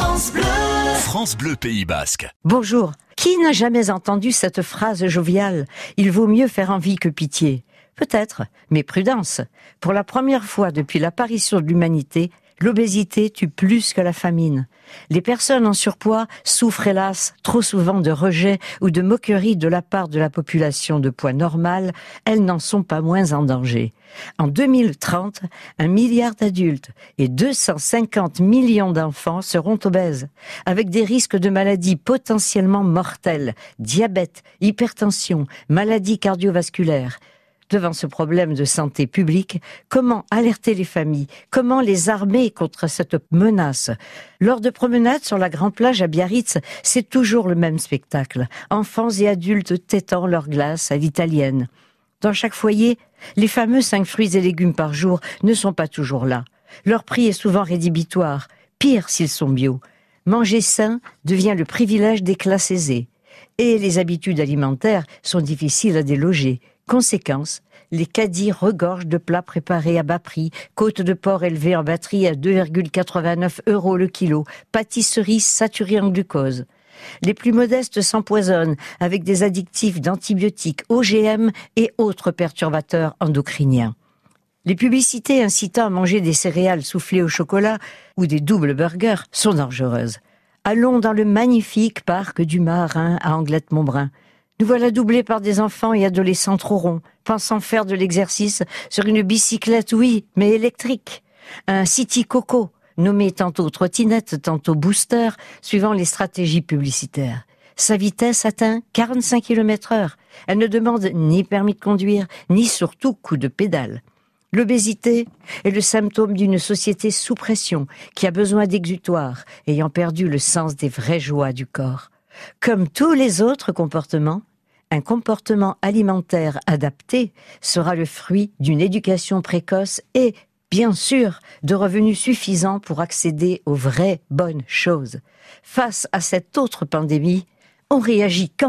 France Bleu. France Bleu Pays Basque. Bonjour. Qui n'a jamais entendu cette phrase joviale Il vaut mieux faire envie que pitié. Peut-être, mais prudence. Pour la première fois depuis l'apparition de l'humanité, L'obésité tue plus que la famine. Les personnes en surpoids souffrent hélas trop souvent de rejet ou de moquerie de la part de la population de poids normal. Elles n'en sont pas moins en danger. En 2030, un milliard d'adultes et 250 millions d'enfants seront obèses, avec des risques de maladies potentiellement mortelles, diabète, hypertension, maladies cardiovasculaires devant ce problème de santé publique, comment alerter les familles, comment les armer contre cette menace? Lors de promenades sur la grande plage à Biarritz, c'est toujours le même spectacle. Enfants et adultes tétant leur glace à l'italienne. Dans chaque foyer, les fameux cinq fruits et légumes par jour ne sont pas toujours là. Leur prix est souvent rédhibitoire, pire s'ils sont bio. Manger sain devient le privilège des classes aisées. Et les habitudes alimentaires sont difficiles à déloger. Conséquence, les caddies regorgent de plats préparés à bas prix, côte de porc élevée en batterie à 2,89 euros le kilo, pâtisseries saturées en glucose. Les plus modestes s'empoisonnent avec des addictifs d'antibiotiques, OGM et autres perturbateurs endocriniens. Les publicités incitant à manger des céréales soufflées au chocolat ou des doubles burgers sont dangereuses. Allons dans le magnifique parc du Marin à Anglette-Montbrun. Nous voilà doublés par des enfants et adolescents trop ronds, pensant faire de l'exercice sur une bicyclette, oui, mais électrique. Un City Coco, nommé tantôt trottinette, tantôt booster, suivant les stratégies publicitaires. Sa vitesse atteint 45 km heure. Elle ne demande ni permis de conduire, ni surtout coup de pédale. L'obésité est le symptôme d'une société sous pression qui a besoin d'exutoire, ayant perdu le sens des vraies joies du corps. Comme tous les autres comportements, un comportement alimentaire adapté sera le fruit d'une éducation précoce et, bien sûr, de revenus suffisants pour accéder aux vraies bonnes choses. Face à cette autre pandémie, on réagit quand?